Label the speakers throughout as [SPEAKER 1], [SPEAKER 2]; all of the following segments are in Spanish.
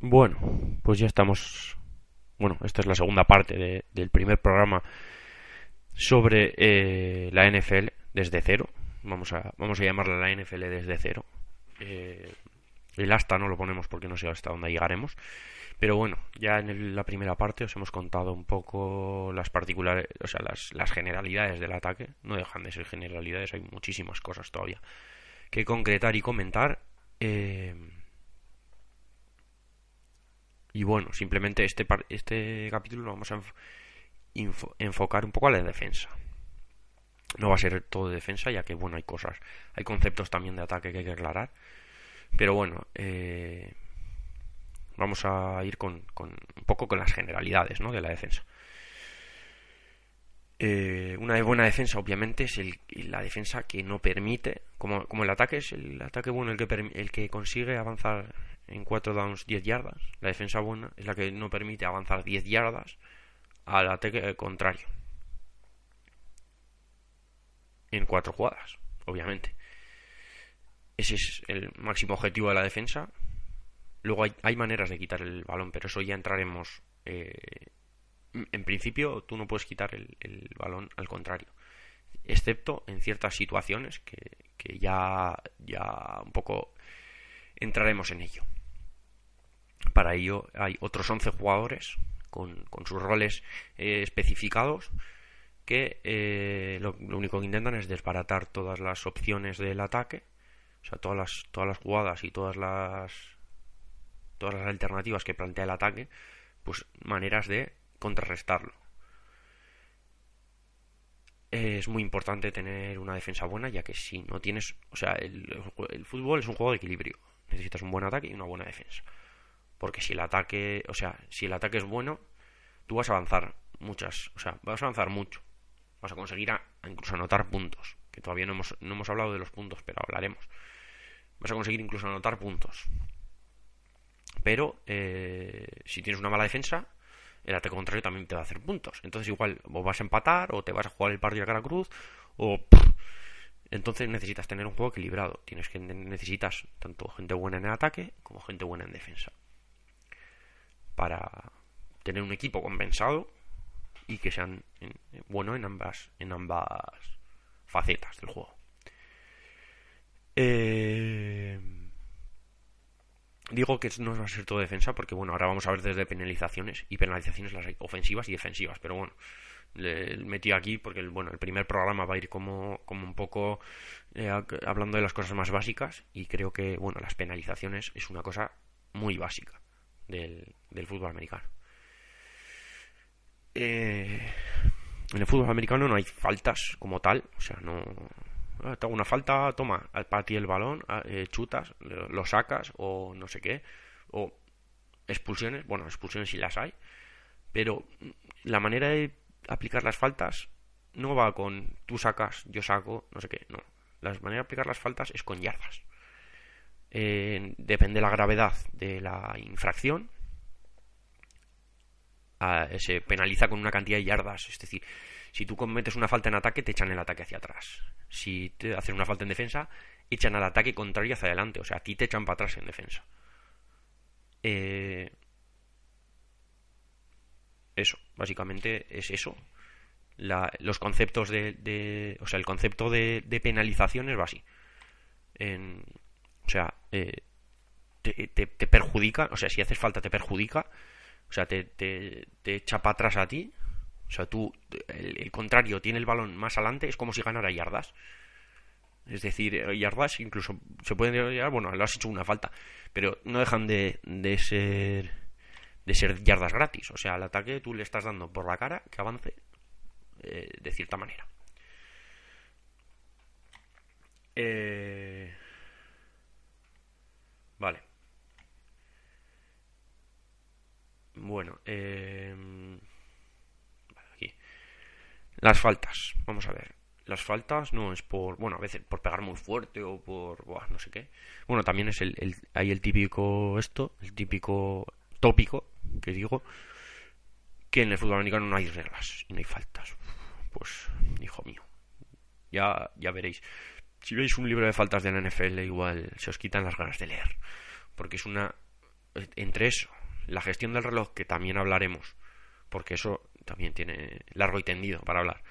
[SPEAKER 1] Bueno, pues ya estamos. Bueno, esta es la segunda parte de, del primer programa sobre eh, la NFL desde cero. Vamos a, vamos a llamarla la NFL desde cero. Eh, el hasta no lo ponemos porque no sé hasta dónde llegaremos. Pero bueno, ya en la primera parte os hemos contado un poco las particulares, o sea, las, las generalidades del ataque. No dejan de ser generalidades, hay muchísimas cosas todavía que concretar y comentar. Eh, y bueno, simplemente este, este capítulo lo vamos a enfocar un poco a la defensa. No va a ser todo de defensa, ya que bueno, hay cosas, hay conceptos también de ataque que hay que aclarar. Pero bueno, eh, vamos a ir con, con un poco con las generalidades ¿no? de la defensa. Eh, una buena defensa, obviamente, es el, la defensa que no permite, como, el ataque es el ataque bueno el que, consigue avanzar en 4 downs 10 yardas. La defensa buena es la que no permite avanzar 10 yardas al ataque contrario. En cuatro jugadas, obviamente. Ese es el máximo objetivo de la defensa. Luego hay, hay maneras de quitar el balón, pero eso ya entraremos. eh, en principio, tú no puedes quitar el, el balón al contrario, excepto en ciertas situaciones que, ya, ya un poco entraremos en ello. Para ello hay otros 11 jugadores con, con sus roles eh, especificados que eh, lo, lo único que intentan es desbaratar todas las opciones del ataque, o sea, todas las, todas las jugadas y todas las todas las alternativas que plantea el ataque, pues maneras de contrarrestarlo. Es muy importante tener una defensa buena, ya que si no tienes, o sea, el, el fútbol es un juego de equilibrio. Necesitas un buen ataque y una buena defensa. Porque si el ataque, o sea, si el ataque es bueno, tú vas a avanzar muchas, o sea, vas a avanzar mucho. Vas a conseguir a, incluso anotar puntos, que todavía no hemos, no hemos hablado de los puntos, pero hablaremos. Vas a conseguir incluso anotar puntos. Pero eh, si tienes una mala defensa, el ataque contrario también te va a hacer puntos. Entonces igual o vas a empatar o te vas a jugar el partido a cara cruz o entonces necesitas tener un juego equilibrado. Tienes que necesitas tanto gente buena en el ataque como gente buena en defensa para tener un equipo compensado y que sean en, bueno en ambas en ambas facetas del juego. Eh, digo que no va a ser todo defensa porque bueno ahora vamos a ver desde penalizaciones y penalizaciones las hay ofensivas y defensivas pero bueno le metí aquí porque el, bueno el primer programa va a ir como, como un poco eh, hablando de las cosas más básicas y creo que bueno las penalizaciones es una cosa muy básica del, del fútbol americano. Eh, en el fútbol americano no hay faltas como tal o sea no una falta, toma, para ti el balón, eh, chutas, lo sacas o no sé qué, o expulsiones, bueno, expulsiones sí las hay, pero la manera de aplicar las faltas no va con tú sacas, yo saco, no sé qué, no. La manera de aplicar las faltas es con yardas. Eh, depende de la gravedad de la infracción, eh, se penaliza con una cantidad de yardas, es decir, si tú cometes una falta en ataque, te echan el ataque hacia atrás. Si te hacen una falta en defensa, echan al ataque contrario hacia adelante. O sea, a ti te echan para atrás en defensa. Eh... Eso, básicamente es eso. Los conceptos de, de, O sea, el concepto de, de penalizaciones va así. O sea, eh, te, perjudica. O sea, si haces falta, te perjudica. O sea, te echa para atrás a ti. O sea, tú, el, contrario, tiene el balón más adelante, es como si ganara yardas. Es decir, yardas incluso se pueden llegar, bueno, lo has hecho una falta, pero no dejan de, de ser de ser yardas gratis. O sea, al ataque tú le estás dando por la cara que avance eh, de cierta manera. Eh... Vale. Bueno, eh. Las faltas. Vamos a ver. Las faltas no es por, bueno, a veces por pegar muy fuerte o por, no sé qué. Bueno, también es el, el, hay el típico esto, el típico tópico que digo, que en el fútbol americano no hay reglas y no hay faltas. Pues, hijo mío, ya, ya veréis. Si veis un libro de faltas de la NFL, igual se os quitan las ganas de leer. Porque es una. Entre eso, la gestión del reloj, que también hablaremos, porque eso también tiene largo y tendido para hablar.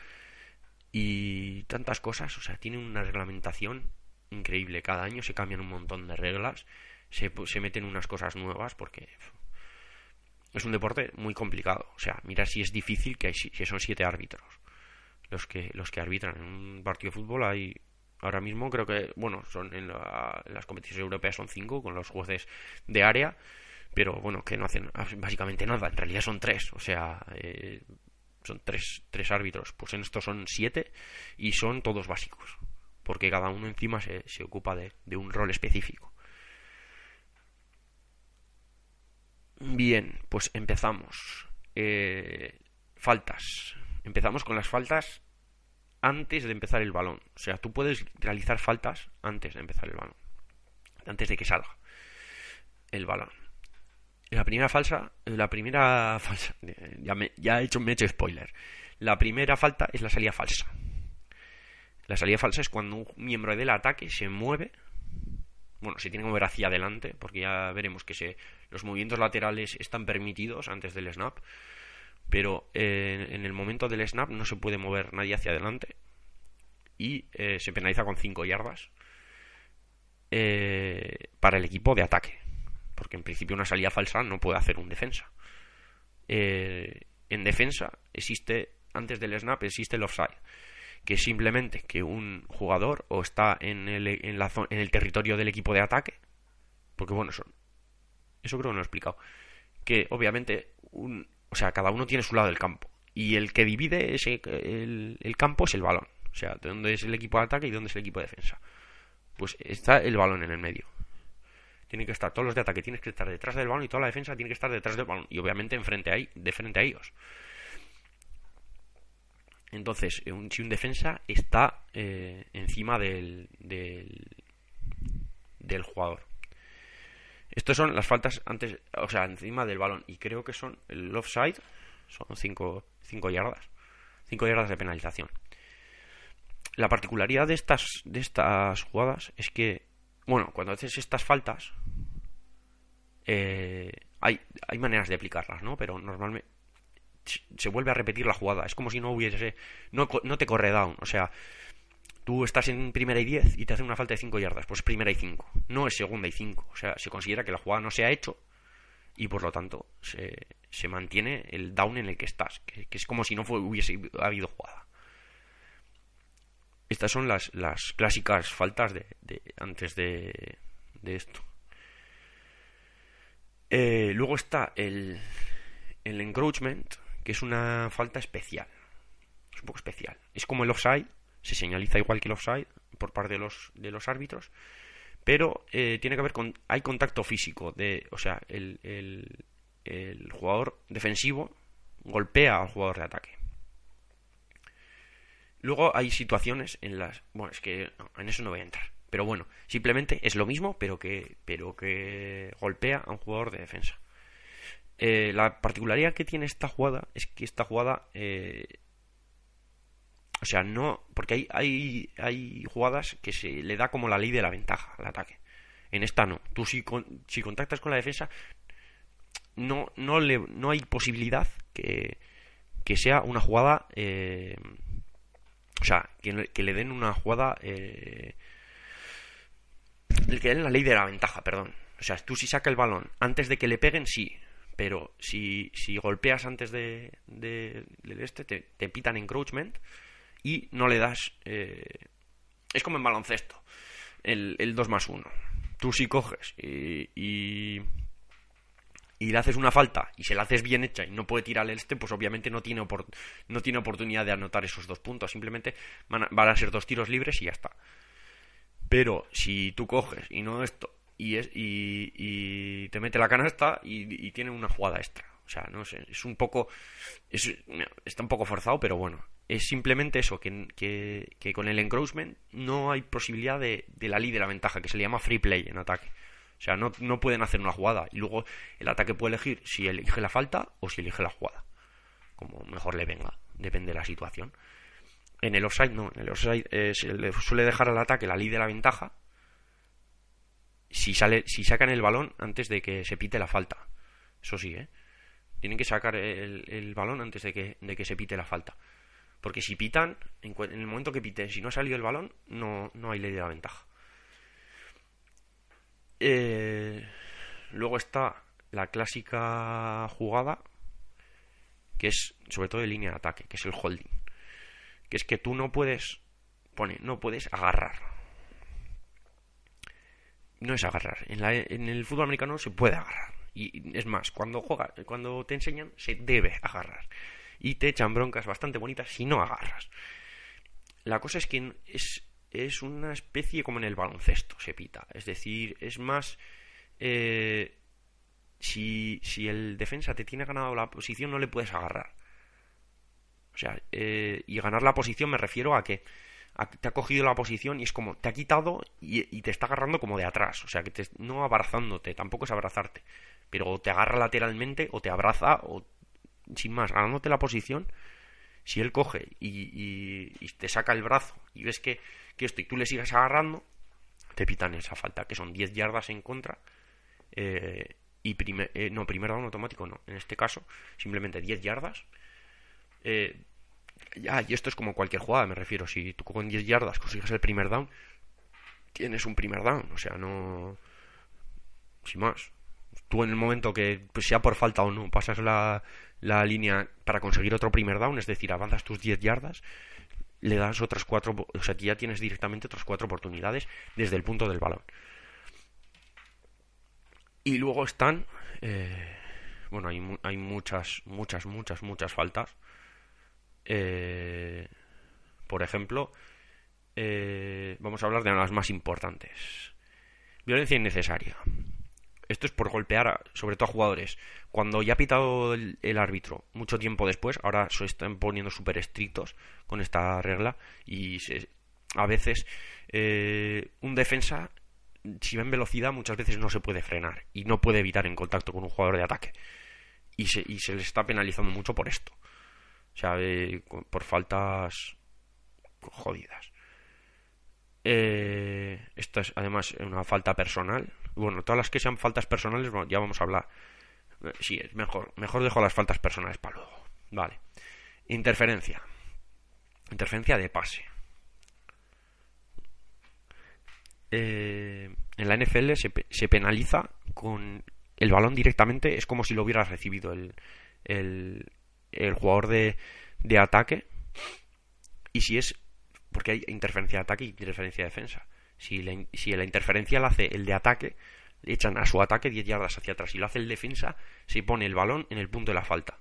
[SPEAKER 1] Y tantas cosas, o sea, tiene una reglamentación increíble. Cada año se cambian un montón de reglas, se, se meten unas cosas nuevas, porque es un deporte muy complicado. O sea, mira si es difícil que, hay, que son siete árbitros los que los que arbitran en un partido de fútbol hay ahora mismo creo que bueno son en, las competiciones europeas son cinco con los jueces de área pero bueno que no hacen básicamente nada en realidad son tres o sea eh, son tres, tres árbitros pues en estos son siete y son todos básicos porque cada uno encima se, se ocupa de, de un rol específico Bien, pues empezamos. Eh, faltas. Empezamos con las faltas antes de empezar el balón. O sea, tú puedes realizar faltas antes de empezar el balón. Antes de que salga el balón. La primera falsa, la primera falsa, me, ya he hecho, me he hecho spoiler. La primera falta es la salida falsa. La salida falsa es cuando un miembro del ataque se mueve bueno, se tiene que mover hacia adelante, porque ya veremos que los movimientos laterales están permitidos antes del snap, pero eh, en el momento del snap no se puede mover nadie hacia adelante y eh, se penaliza con 5 yardas eh, para el equipo de ataque, porque en principio una salida falsa no puede hacer un defensa. en defensa existe, antes del snap existe el offside que simplemente que un jugador o está en el, en, la en el territorio del equipo de ataque, porque bueno, eso, eso creo que no lo he explicado, que obviamente, un, o sea, cada uno tiene su lado del campo, y el que divide ese, el, el campo es el balón, o sea, de dónde es el equipo de ataque y dónde es el equipo de defensa. Pues está el balón en el medio. Tienen que estar todos los de ataque, tienes que estar detrás del balón y toda la defensa tiene que estar detrás del balón. Y obviamente enfrente ahí, de frente a ellos. Entonces, eh, si un defensa está eh, encima del, del, jugador. Estas son las faltas antes, o sea, encima del balón. Y creo que son el offside, son 5 yardas. 5 yardas de penalización. La particularidad de estas, de estas jugadas es que, bueno, cuando haces estas faltas, eh, hay, hay maneras de aplicarlas, ¿no? Pero normalmente se vuelve a repetir la jugada. Es como si no hubiese. No, no te corre down. O sea, tú estás en primera y 10 y te hacen una falta de 5 yardas. Pues primera y 5. No es segunda y 5. O sea, se considera que la jugada no se ha hecho y por lo tanto se, se mantiene el down en el que estás. Que, es como si no hubiese habido jugada. Estas son las, las clásicas faltas de, antes de, de esto. Eh, luego está el, el encroachment, que es una falta especial. Es un poco especial. Es como el offside, se señaliza igual que el offside por parte de los, de los árbitros, pero eh, tiene que ver con. Hay contacto físico, de, o sea, el, el, el jugador defensivo golpea al jugador de ataque. Luego hay situaciones en las. Bueno, es que en eso no voy a entrar. Pero bueno, simplemente es lo mismo, pero que, pero que golpea a un jugador de defensa. Eh, la particularidad que tiene esta jugada es que esta jugada. Eh, o sea, no. Porque hay, hay, hay jugadas que se le da como la ley de la ventaja al ataque. En esta no. Tú si, si contactas con la defensa, no, no, le, no hay posibilidad que, que sea una jugada. Eh, o sea, que, le den una jugada. Eh, que den la ley de la ventaja, perdón. O sea, tú si saca el balón antes de que le peguen, sí pero si, si golpeas antes de, de, este, te, te, pitan encroachment y no le das... Eh, es como en baloncesto, el, el 2 más 1. Tú si coges y, y, le haces una falta y se la haces bien hecha y no puede tirar el este, pues obviamente no tiene, no tiene oportunidad de anotar esos dos puntos. Simplemente van van a ser dos tiros libres y ya está. Pero si tú coges y no esto y, es, y, te mete la canasta y, tiene una jugada extra. O sea, no sé, es un poco. está un poco forzado, pero bueno. Es simplemente eso, que, que, con el encroachment no hay posibilidad de, de la ley de la ventaja, que se le llama free play en ataque. O sea, no, no pueden hacer una jugada. Y luego el ataque puede elegir si elige la falta o si elige la jugada. Como mejor le venga. Depende de la situación. En el offside no. En el offside eh, se le suele dejar al ataque la ley de la ventaja si, sale, si sacan el balón antes de que se pite la falta. Eso sí, ¿eh? Tienen que sacar el, balón antes de que, de que se pite la falta. Porque si pitan, en, el momento que piten, si no ha salido el balón, no, no hay ley de la ventaja. Eh, luego está la clásica jugada, que es sobre todo de línea de ataque, que es el holding. Que es que tú no puedes, pone, no puedes agarrar. No es agarrar. En, en el fútbol americano se puede agarrar. Y es más, cuando juega, cuando te enseñan, se debe agarrar. Y te echan broncas bastante bonitas si no agarras. La cosa es que es, es una especie como en el baloncesto, se pita. Es decir, es más... Eh, si, si el defensa te tiene ganado la posición, no le puedes agarrar. O sea, eh, y ganar la posición me refiero a que te ha cogido la posición y es como, te ha quitado y, te está agarrando como de atrás. O sea, que te, no abrazándote, tampoco es abrazarte. Pero te agarra lateralmente o te abraza o, sin más, ganándote la posición. Si él coge y, y te saca el brazo y ves que que esto y tú le sigues agarrando, te pitan esa falta, que son 10 yardas en contra. Eh, y primer, eh, no, primer down automático no. En este caso, simplemente 10 yardas. Eh, ya, y esto es como cualquier jugada, me refiero. Si tú con 10 yardas consigues el primer down, tienes un primer down. O sea, no. Sin más. Tú en el momento que, pues sea por falta o no, pasas la, la línea para conseguir otro primer down, es decir, avanzas tus 10 yardas, le das otras cuatro, o sea, ya tienes directamente otras cuatro oportunidades desde el punto del balón. Y luego están, eh, bueno, hay, hay, muchas, muchas, muchas, muchas faltas. Eh, por ejemplo, eh, vamos a hablar de las más importantes. Violencia innecesaria. Esto es por golpear, sobre todo a jugadores. Cuando ya ha pitado el, árbitro mucho tiempo después, ahora se están poniendo súper estrictos con esta regla y a veces eh, un defensa, si va en velocidad, muchas veces no se puede frenar y no puede evitar en contacto con un jugador de ataque. Y se, y se les está penalizando mucho por esto. O sea, eh, por faltas jodidas. Eh, esto es además una falta personal. Bueno, todas las que sean faltas personales, ya vamos a hablar. Eh, sí, es mejor. Mejor dejo las faltas personales para luego. Vale. Interferencia. Interferencia de pase. Eh, en la NFL se, se, penaliza con el balón directamente. Es como si lo hubiera recibido el, el, el jugador de, de ataque. Y si es porque hay interferencia de ataque y interferencia de defensa. Si la, interferencia la hace el de ataque, le echan a su ataque 10 yardas hacia atrás. Si lo hace el defensa, se pone el balón en el punto de la falta.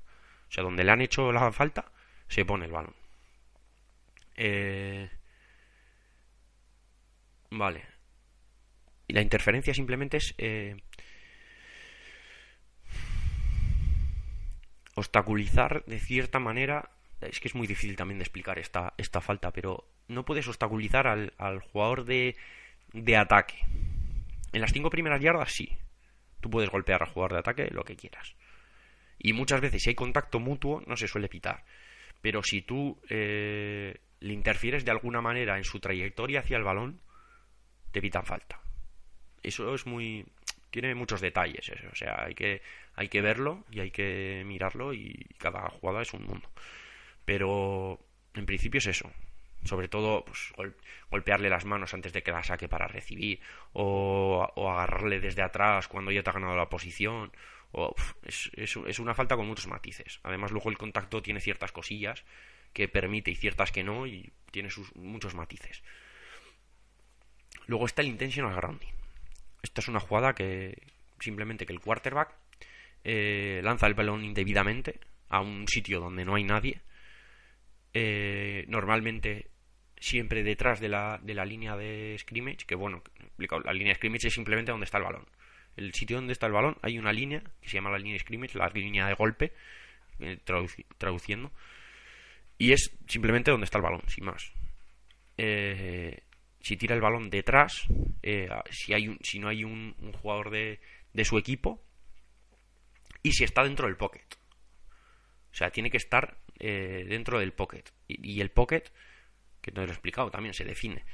[SPEAKER 1] O sea, donde le han hecho la falta, se pone el balón. Eh... Vale. Y la interferencia simplemente es eh... obstaculizar de cierta manera. Es que es muy difícil también de explicar esta, esta falta, pero no puedes obstaculizar al, jugador de, de ataque. En las cinco primeras yardas sí. Tú puedes golpear al jugador de ataque lo que quieras. Y muchas veces si hay contacto mutuo no se suele pitar. Pero si tú eh, le interfieres de alguna manera en su trayectoria hacia el balón, te pitan falta. Eso es muy... Tiene muchos detalles eso. O sea, hay que, hay que verlo y hay que mirarlo y cada jugada es un mundo. Pero en principio es eso. Sobre todo pues, golpearle las manos antes de que la saque para recibir o, agarrarle desde atrás cuando ya te ha ganado la posición. O, es, es, una falta con muchos matices. Además luego el contacto tiene ciertas cosillas que permite y ciertas que no y tiene sus muchos matices. Luego está el intentional grounding. Esta es una jugada que simplemente que el quarterback eh, lanza el balón indebidamente a un sitio donde no hay nadie eh, normalmente siempre detrás de la, de la línea de scrimmage, que bueno, la línea de scrimmage es simplemente donde está el balón. el sitio donde está el balón, hay una línea que se llama la línea de scrimmage, la línea de golpe, eh, traduciendo, y es simplemente donde está el balón, sin más. Eh, si tira el balón detrás, eh, si, hay un, si no hay un, jugador de, de, su equipo, y si está dentro del pocket. O sea, tiene que estar dentro del pocket. Y, el pocket, que no lo he explicado, también se define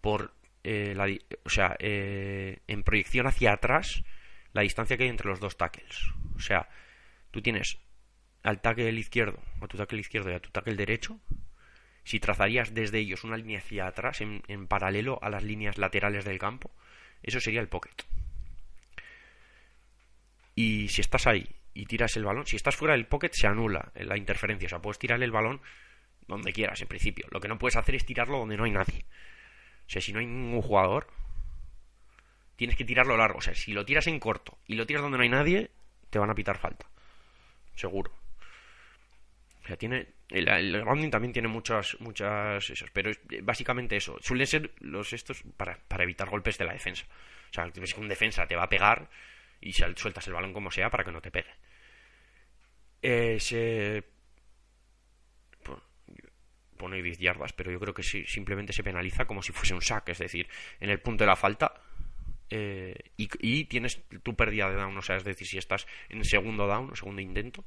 [SPEAKER 1] por la, o sea, en proyección hacia atrás la distancia que hay entre los dos tackles. O sea, tú tienes al tackle izquierdo, a tu tackle izquierdo y a tu tackle derecho, si trazarías desde ellos una línea hacia atrás en, paralelo a las líneas laterales del campo, eso sería el pocket. Y si estás ahí y tiras el balón, si estás fuera del pocket se anula la interferencia, o sea, puedes tirar el balón donde quieras en principio. Lo que no puedes hacer es tirarlo donde no hay nadie. O sea, si no hay ningún jugador, tienes que tirarlo largo. O sea, si lo tiras en corto y lo tiras donde no hay nadie, te van a pitar falta. Seguro. O sea, tiene. El, el también tiene muchas, muchas esos, pero básicamente eso. Suelen ser los estos para, para evitar golpes de la defensa. O sea, ves que un defensa te va a pegar y sueltas el balón como sea para que no te pegue. Eh, se pone 10 yardas, pero yo creo que sí, simplemente se penaliza como si fuese un sack, es decir, en el punto de la falta eh, y, tienes tu pérdida de down, o sea, es decir, si estás en segundo down segundo intento,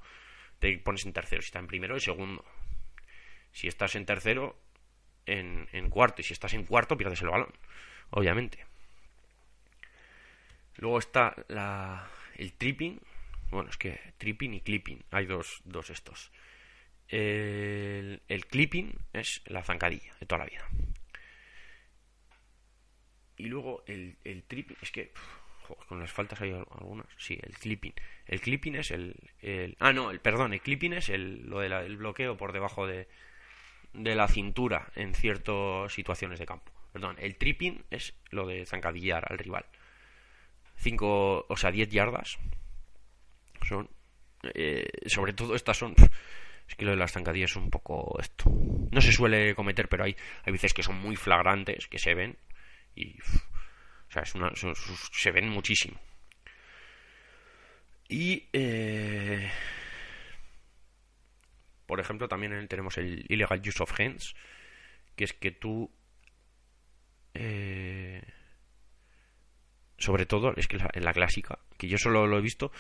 [SPEAKER 1] te pones en tercero. Si está en primero, el segundo. Si estás en tercero, en, cuarto. Y si estás en cuarto, pierdes el balón. Obviamente. Luego está la, el tripping. Bueno, es que tripping y clipping. Hay dos, dos estos. El, clipping es la zancadilla de toda la vida. Y luego el, tripping. Es que con las faltas hay algunas. Sí, el clipping. El clipping es el, ah, no, el perdón, el clipping es el, lo del bloqueo por debajo de, de la cintura en ciertas situaciones de campo. Perdón, el tripping es lo de zancadillar al rival. 5, o sea, 10 yardas. Son, eh, sobre todo estas son, es que lo de las zancadillas es un poco esto. No se suele cometer, pero hay, hay veces que son muy flagrantes, que se ven y o sea, es una, se ven muchísimo. Y, eh, por ejemplo, también tenemos el illegal use of hands, que es que tú, eh, sobre todo, es que en la clásica, que yo solo lo he visto,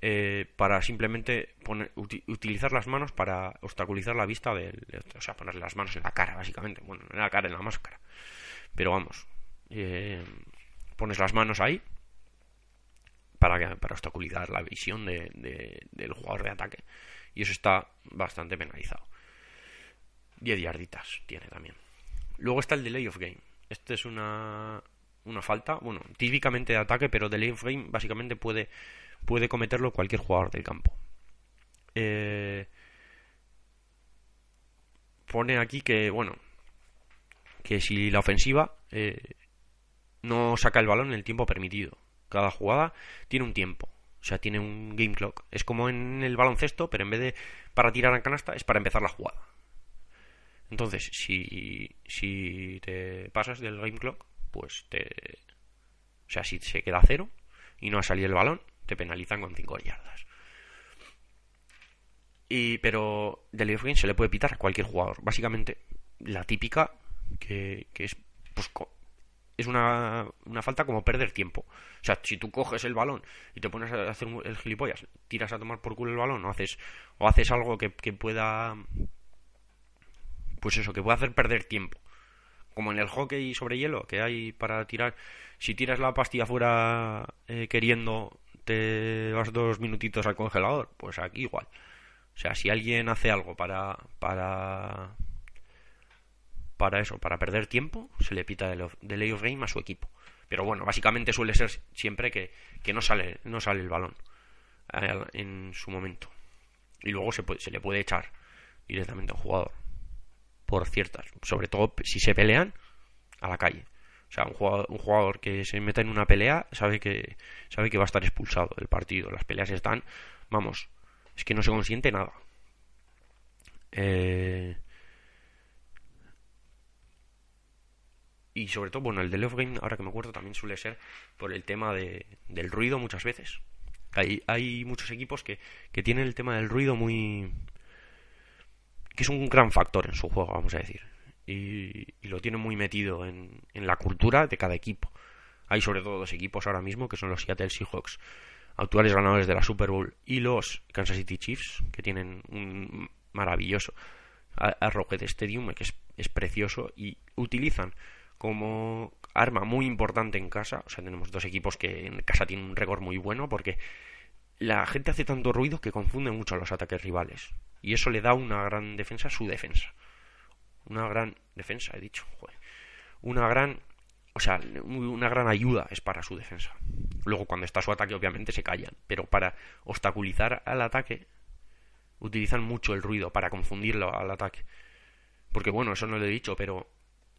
[SPEAKER 1] eh, para simplemente poner, utilizar las manos para obstaculizar la vista del, o sea, poner las manos en la cara, básicamente, bueno, en la cara, en la máscara. Pero vamos, eh, pones las manos ahí para, para obstaculizar la visión de, del jugador de ataque. Y eso está bastante penalizado. 10 yarditas tiene también. Luego está el delay of game. Este es una, una falta, bueno, típicamente de ataque, pero delay of game básicamente puede, puede cometerlo cualquier jugador del campo. Eh, pone aquí que, bueno, que si la ofensiva eh, no saca el balón en el tiempo permitido. Cada jugada tiene un tiempo. O sea, tiene un game clock. Es como en el baloncesto, pero en vez de para tirar a canasta, es para empezar la jugada. Entonces, si, si te pasas del game clock, pues te. O sea, si se queda cero y no ha salido el balón, te penalizan con 5 yardas. Y, pero del game se le puede pitar a cualquier jugador. Básicamente, la típica que, que es pues, es una, una, falta como perder tiempo. O sea, si tú coges el balón y te pones a hacer el gilipollas, tiras a tomar por culo el balón o haces, o haces algo que, pueda... Pues eso, que pueda hacer perder tiempo. Como en el hockey sobre hielo, que hay para tirar... Si tiras la pastilla fuera eh, queriendo, te vas dos minutitos al congelador. Pues aquí igual. O sea, si alguien hace algo para... para para eso, para perder tiempo, se le pita de delay of game a su equipo. Pero bueno, básicamente suele ser siempre que, no, sale, no sale el balón eh, en su momento. Y luego se, se le puede echar directamente a un jugador. Por ciertas. Sobre todo si se pelean a la calle. O sea, un jugador, un jugador que se meta en una pelea sabe que, sabe que va a estar expulsado del partido. Las peleas están, vamos, es que no se consiente nada. Eh, y sobre todo, bueno, el de Love Game, ahora que me acuerdo, también suele ser por el tema de, del ruido muchas veces. Hay, hay muchos equipos que, que tienen el tema del ruido muy... que es un gran factor en su juego, vamos a decir. Y, lo tienen muy metido en, en la cultura de cada equipo. Hay sobre todo dos equipos ahora mismo, que son los Seattle Seahawks, actuales ganadores de la Super Bowl, y los Kansas City Chiefs, que tienen un maravilloso Arrowhead Stadium, que es, es precioso, y utilizan como arma muy importante en casa. O sea, tenemos dos equipos que en casa tienen un récord muy bueno porque la gente hace tanto ruido que confunde mucho a los ataques rivales. Y eso le da una gran defensa a su defensa. Una gran defensa, he dicho. Una gran. O sea, una gran ayuda es para su defensa. Luego, cuando está su ataque, obviamente se callan. Pero para obstaculizar al ataque, utilizan mucho el ruido para confundirlo al ataque. Porque, bueno, eso no lo he dicho, pero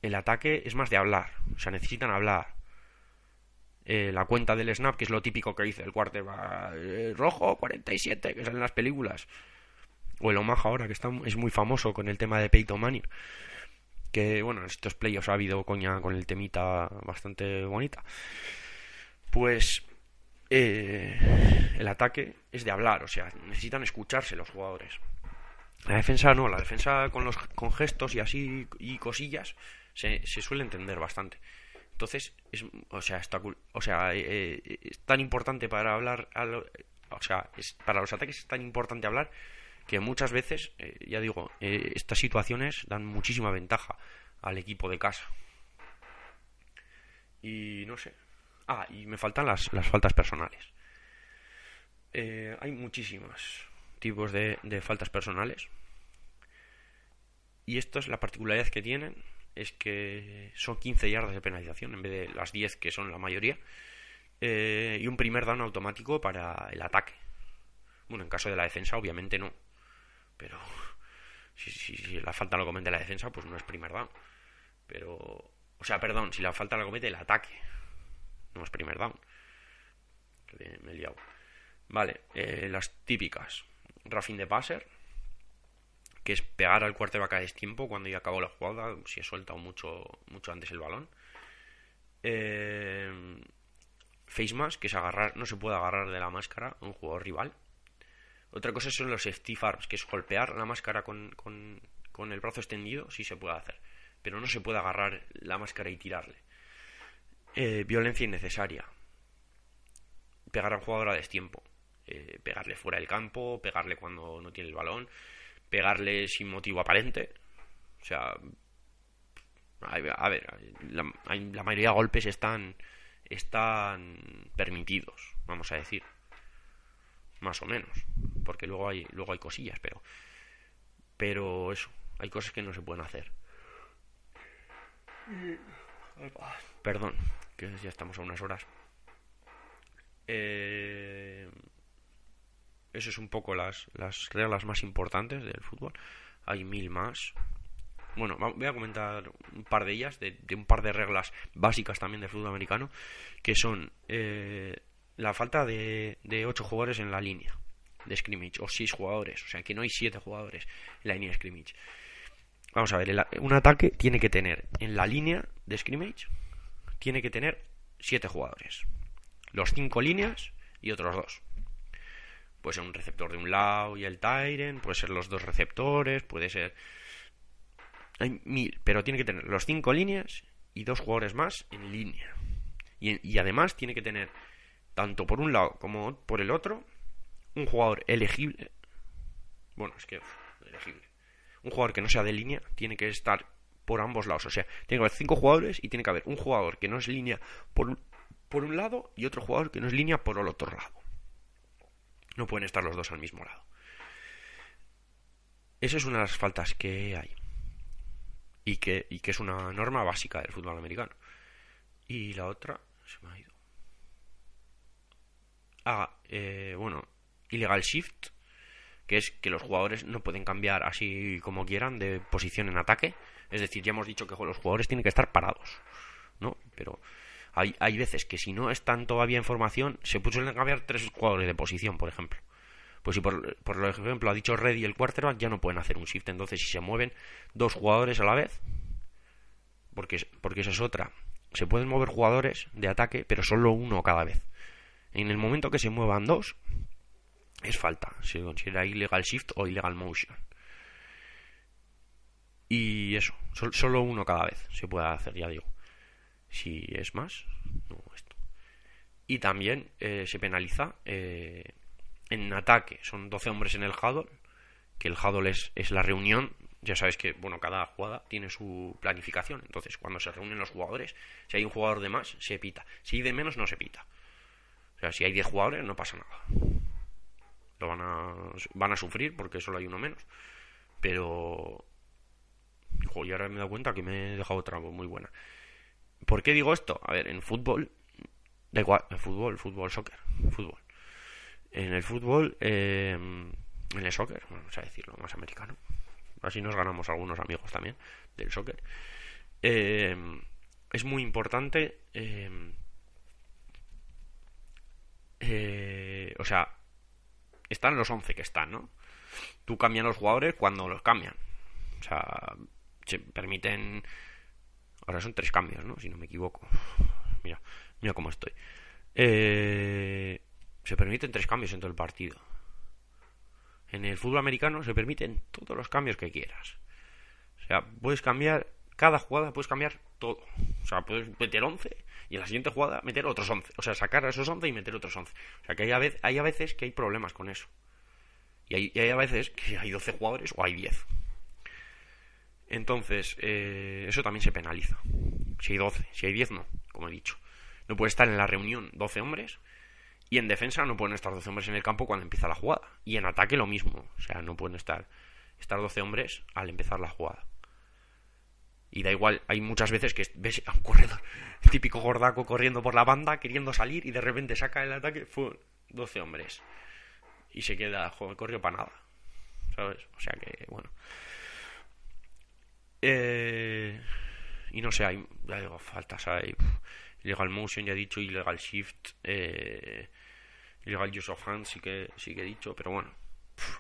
[SPEAKER 1] el ataque es más de hablar. O sea, necesitan hablar. Eh, la cuenta del snap, que es lo típico que dice el quarterback eh, rojo 47, que sale en las películas. O el Omaha ahora, que está, es muy famoso con el tema de Peyton Manning. Que, bueno, en estos playoffs ha habido coña con el temita bastante bonita. Pues eh, el ataque es de hablar, o sea, necesitan escucharse los jugadores. La defensa no, la defensa con los con gestos y así y cosillas se, suele entender bastante. Entonces, es, o sea, está, o sea eh, eh, es tan importante para hablar, o sea, es, para los ataques es tan importante hablar que muchas veces, eh, ya digo, estas situaciones dan muchísima ventaja al equipo de casa. Y no sé. Ah, y me faltan las, las faltas personales. hay muchísimos tipos de, de faltas personales. Y esto es la particularidad que tienen es que son 15 yardas de penalización en vez de las 10 que son la mayoría. Eh, y un primer down automático para el ataque. Bueno, en caso de la defensa, obviamente no. Pero si, la falta lo comete la defensa, pues no es primer down. Pero, o sea, perdón, si la falta la comete el ataque, no es primer down. Me he liado. Vale, eh, las típicas. Raffin de passer, que es pegar al quarterback a tiempo cuando ya acabó la jugada, si he soltado mucho, mucho antes el balón. Eh, face mask, que es agarrar, no se puede agarrar de la máscara a un jugador rival. Otra cosa son los stiff arms, que es golpear la máscara con, con, el brazo extendido, sí se puede hacer, pero no se puede agarrar la máscara y tirarle. Eh, violencia innecesaria. Pegar a un jugador a destiempo. Eh, pegarle fuera del campo, pegarle cuando no tiene el balón pegarle sin motivo aparente. O sea, a ver, la, mayoría de golpes están, están permitidos, vamos a decir. Más o menos. Porque luego hay, luego hay cosillas, pero. Pero eso, hay cosas que no se pueden hacer. Perdón, que ya estamos a unas horas. Eh, eso es un poco las, las reglas más importantes del fútbol. Hay mil más. Bueno, voy a comentar un par de ellas, de, un par de reglas básicas también del fútbol americano, que son eh, la falta de, de ocho jugadores en la línea de scrimmage, o seis jugadores, o sea que no hay siete jugadores en la línea de scrimmage. Vamos a ver, un ataque tiene que tener en la línea de scrimmage, tiene que tener siete jugadores. Los cinco líneas y otros dos. Puede ser un receptor de un lado y el Tyren, puede ser los dos receptores, puede ser. Hay mil, pero tiene que tener los cinco líneas y dos jugadores más en línea. Y, además tiene que tener, tanto por un lado como por el otro, un jugador elegible. Bueno, es que. elegible. Un jugador que no sea de línea tiene que estar por ambos lados. O sea, tiene que haber cinco jugadores y tiene que haber un jugador que no es línea por por un lado y otro jugador que no es línea por el otro lado. No pueden estar los dos al mismo lado. Esa es una de las faltas que hay. Y que, y que es una norma básica del fútbol americano. Y la otra se me ha ido. Ah, eh, bueno, illegal shift, que es que los jugadores no pueden cambiar así como quieran de posición en ataque. Es decir, ya hemos dicho que los jugadores tienen que estar parados, ¿no? Pero hay, hay veces que si no están todavía en formación, se suelen cambiar tres jugadores de posición, por ejemplo. Pues si por, por ejemplo ha dicho Reddy el quarterback, ya no pueden hacer un shift. Entonces, si se mueven dos jugadores a la vez, porque, porque esa es otra. Se pueden mover jugadores de ataque, pero solo uno cada vez. En el momento que se muevan dos, es falta. Se considera illegal shift o illegal motion. Y eso, solo uno cada vez se puede hacer, ya digo. Si es más, no esto. Y también eh, se penaliza eh, en ataque. Son 12 hombres en el huddle, que el huddle es, es la reunión ya sabes que bueno cada jugada tiene su planificación entonces cuando se reúnen los jugadores si hay un jugador de más se pita si hay de menos no se pita o sea si hay 10 jugadores no pasa nada lo van a van a sufrir porque solo hay uno menos pero y ahora me he dado cuenta que me he dejado otra muy buena. ¿Por qué digo esto? A ver, en fútbol, da igual, en fútbol, fútbol, soccer, fútbol. En el fútbol, em, en el soccer, vamos a decirlo más americano. Así nos ganamos algunos amigos también del soccer. Em, es muy importante, em, eh, o sea, están los 11 que están, ¿no? Tú cambias los jugadores cuando los cambian. O sea, se permiten... Ahora son tres cambios, ¿no? Si no me equivoco. Mira, mira cómo estoy. Eh, se permiten tres cambios en todo el partido. En el fútbol americano se permiten todos los cambios que quieras. O sea, puedes cambiar cada jugada, puedes cambiar todo. O sea, puedes meter 11 y en la siguiente jugada meter otros 11. O sea, sacar esos 11 y meter otros 11. O sea, que hay a, veces, hay a veces que hay problemas con eso. Y hay, y hay a veces que hay 12 jugadores o hay 10. Entonces, eh, eso también se penaliza. Si hay 12, si hay 10 no, como he dicho. No puede estar en la reunión 12 hombres y en defensa no pueden estar 12 hombres en el campo cuando empieza la jugada. Y en ataque lo mismo. O sea, no pueden estar, estar 12 hombres al empezar la jugada. Y da igual, hay muchas veces que ves a un corredor, típico gordaco corriendo por la banda, queriendo salir y de repente saca el ataque, fue 12 hombres. Y se queda, joder, corrió para nada. ¿Sabes? O sea que, bueno. Eh, y no sé, hay, ya digo, faltas, hay Illegal Motion, ya he dicho, Illegal Shift, eh, Illegal Use of Hands, sí que, sí que he dicho, pero bueno,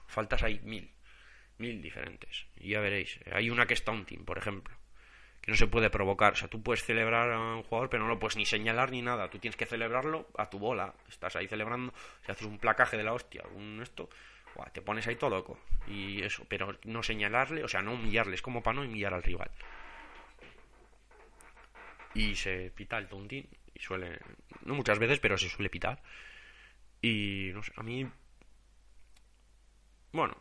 [SPEAKER 1] faltas hay mil, mil diferentes. Y ya veréis, hay una que es taunting, por ejemplo, que no se puede provocar. O sea, tú puedes celebrar a un jugador, pero no lo puedes ni señalar ni nada. Tú tienes que celebrarlo a tu bola. Estás ahí celebrando, si haces un placaje de la hostia, un esto, te pones ahí todo loco. Y eso, pero no señalarle, o sea, no humillarle, es como para no humillar al rival. Y se pita el taunting, y suele, no muchas veces, pero se suele pitar. Y no sé, a mí, bueno,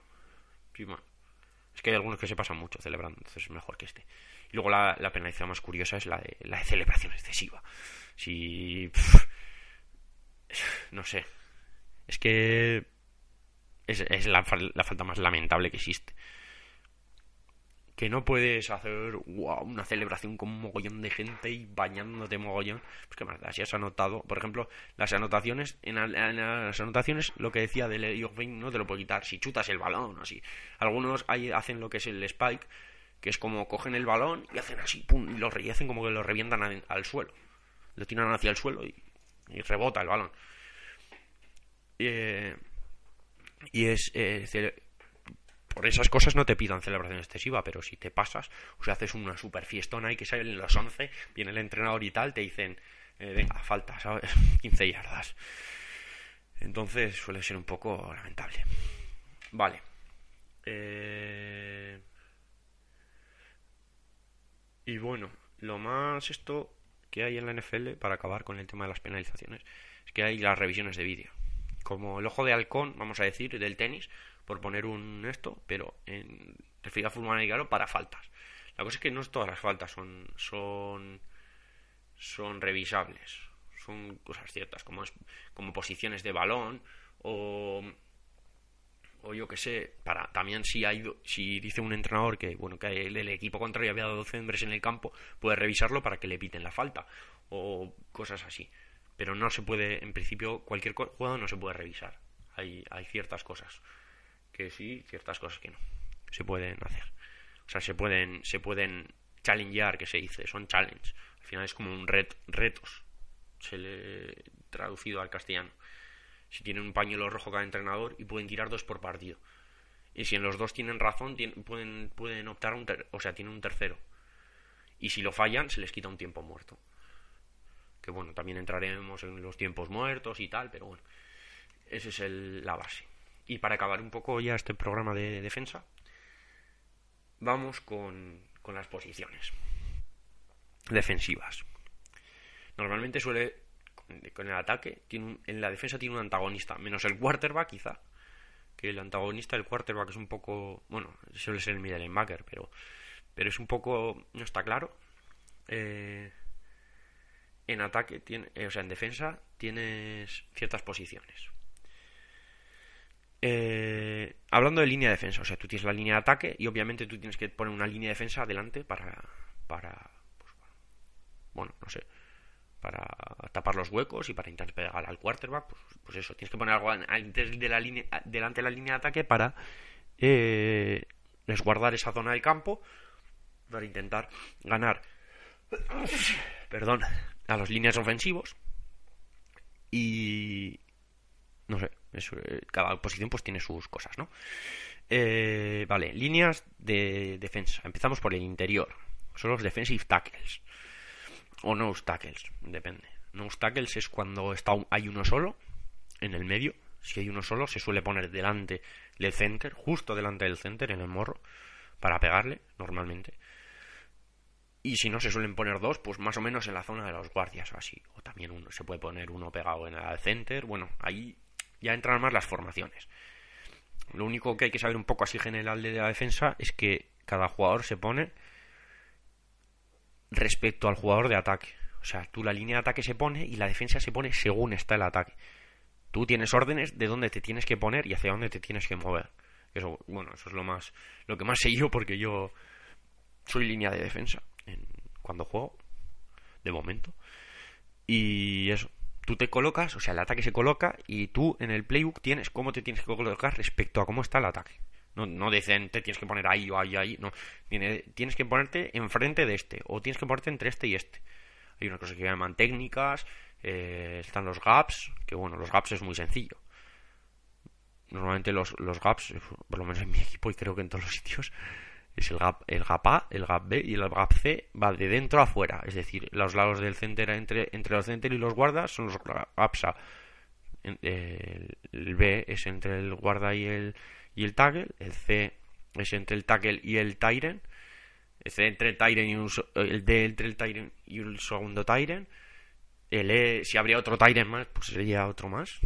[SPEAKER 1] es que hay algunos que se pasan mucho celebrando, entonces es mejor que este. Y luego la, la penalización más curiosa es la de, la de celebración excesiva. Si. no sé. Es que es, la, falta más lamentable que existe. Que no puedes hacer una celebración con un mogollón de gente y bañándote mogollón. Pues que más si has anotado, por ejemplo, las anotaciones, en, las anotaciones lo que decía de Lady no te lo puedo quitar. Si chutas el balón así. Algunos hacen lo que es el spike, que es como cogen el balón y hacen así, pum, y lo y como que lo revientan al suelo. Lo tiran hacia el suelo y, y rebota el balón. Eh, y es eh, por esas cosas no te pidan celebración excesiva, pero si te pasas, o sea, haces una super fiestona y que salen los 11, viene el entrenador y tal, te dicen, eh, venga, falta, ¿sabes? 15 yardas. Entonces suele ser un poco lamentable. Vale. Eh, y bueno, lo más esto que hay en la NFL para acabar con el tema de las penalizaciones es que hay las revisiones de vídeo como el ojo de halcón, vamos a decir, del tenis, por poner un esto, pero en referido a fútbol americano para faltas. La cosa es que no todas las faltas son son son revisables, son cosas ciertas, como como posiciones de balón o o yo que sé, para también si hay si dice un entrenador que bueno que el, el equipo contrario había 12 hombres en el campo, puede revisarlo para que le piten la falta o cosas así pero no se puede, en principio, cualquier juego no se puede revisar. Hay, hay ciertas cosas que sí, ciertas cosas que no. Se pueden hacer. O sea, se pueden, se pueden challengear, que se dice, son challenge. Al final es como un ret, retos, se le traducido al castellano. Si tienen un pañuelo rojo cada entrenador y pueden tirar dos por partido. Y si en los dos tienen razón, pueden, pueden optar un o sea, tienen un tercero. Y si lo fallan, se les quita un tiempo muerto. Que bueno, también entraremos en los tiempos muertos y tal, pero bueno, esa es el, la base. Y para acabar un poco ya este programa de defensa, vamos con, las posiciones defensivas. Normalmente suele, con el ataque, en la defensa tiene un antagonista, menos el quarterback quizá, que el antagonista del quarterback es un poco, bueno, suele ser el linebacker, pero, pero es un poco, no está claro. Eh, en ataque, eh, o sea, en defensa tienes ciertas posiciones. Eh, hablando de línea de defensa, o sea, tú tienes la línea de ataque y obviamente tú tienes que poner una línea de defensa adelante para, para, pues, bueno, no sé, para tapar los huecos y para intentar pegar al quarterback, pues, pues eso, tienes que poner algo de la línea, delante de la línea de ataque para eh, resguardar esa zona del campo, para intentar ganar, perdón, a los líneas ofensivos y no sé, eh, cada posición pues tiene sus cosas, ¿no? Eh, vale, líneas de defensa. Empezamos por el interior. Son los defensive tackles. O no tackles, depende. No tackles es cuando está, hay uno solo en el medio. Si hay uno solo, se suele poner delante del center, justo delante del center, en el morro, para pegarle, normalmente. Y si no se suelen poner dos, pues más o menos en la zona de los guardias o así. O también uno, se puede poner uno pegado en el center. Bueno, ahí ya entran más las formaciones. Lo único que hay que saber un poco así general de la defensa es que cada jugador se pone respecto al jugador de ataque. O sea, tú la línea de ataque se pone y la defensa se pone según está el ataque. Tú tienes órdenes de dónde te tienes que poner y hacia dónde te tienes que mover. Eso, bueno, eso es lo más, lo que más sé yo porque yo soy línea de defensa cuando juego, de momento. Y eso, tú te colocas, o sea, el ataque se coloca y tú en el playbook tienes cómo te tienes que colocar respecto a cómo está el ataque. No, no dicen te tienes que poner ahí o ahí o ahí, no. Tienes que ponerte enfrente de este o tienes que ponerte entre este y este. Hay una cosa que llaman técnicas, eh, están los gaps, que bueno, los gaps es muy sencillo. Normalmente los, los gaps, por lo menos en mi equipo y creo que en todos los sitios, es el gap, el gap A, el gap B y el gap C va de dentro a afuera. Es decir, los lados del center entre, entre los center y los guardas son los gaps A. El, B es entre el guarda y el, y el tackle. El C es entre el tackle y el Tyren. C entre el Tyren y un, el D entre el Tyren y un segundo Tyren. El E, si habría otro Tyren más, pues sería otro más.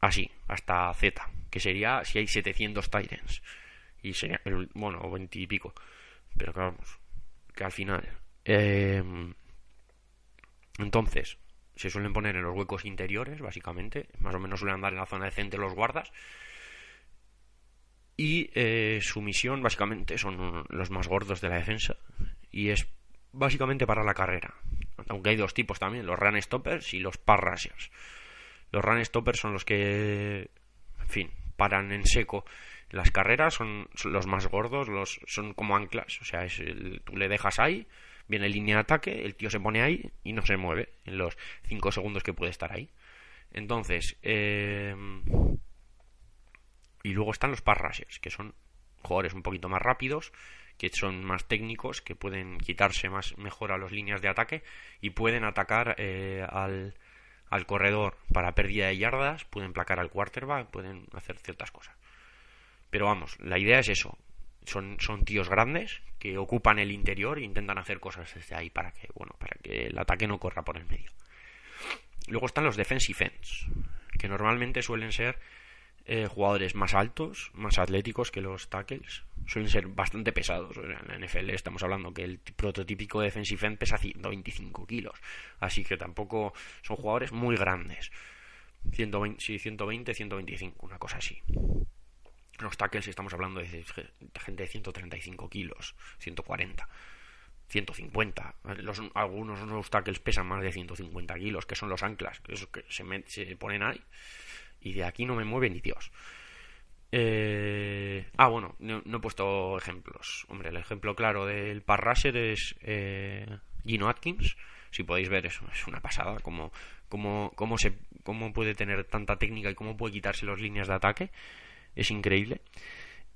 [SPEAKER 1] Así, hasta Z, que sería si hay 700 Tyrens y sería bueno, o 20 y pico. Pero que vamos, que al final. Em, entonces, se suelen poner en los huecos interiores, básicamente. Más o menos suelen andar en la zona de centro los guardas. Y eh, su misión, básicamente, son los más gordos de la defensa. Y es básicamente para la carrera. Aunque hay dos tipos también, los run stoppers y los pass Los run stoppers son los que, en fin, paran en seco las carreras son, los más gordos, los son como anclas, o sea, es tú le dejas ahí, viene línea de ataque, el tío se pone ahí y no se mueve en los 5 segundos que puede estar ahí. Entonces, em, y luego están los pass que son jugadores un poquito más rápidos, que son más técnicos, que pueden quitarse más mejor a las líneas de ataque y pueden atacar eh, al, al corredor para pérdida de yardas, pueden placar al quarterback, pueden hacer ciertas cosas. Pero vamos, la idea es eso. Son, son tíos grandes que ocupan el interior e intentan hacer cosas desde ahí para que, bueno, para que el ataque no corra por el medio. Luego están los defensive ends, que normalmente suelen ser eh, jugadores más altos, más atléticos que los tackles. Suelen ser bastante pesados. En la NFL estamos hablando que el prototípico defensive end pesa 125 kilos. Así que tampoco son jugadores muy grandes. 120, sí, 120, 125, una cosa así. Los tackles estamos hablando de gente de 135 kilos, 140, 150. Los, algunos de los tackles pesan más de 150 kilos, que son los anclas, que, que se, ponen ahí. Y de aquí no me mueve ni Dios. Eh, ah, bueno, no, he puesto ejemplos. Hombre, el ejemplo claro del Parrasher es eh, Gino Atkins. Si podéis ver es una pasada. Cómo, cómo, cómo, se, cómo puede tener tanta técnica y cómo puede quitarse las líneas de ataque es increíble.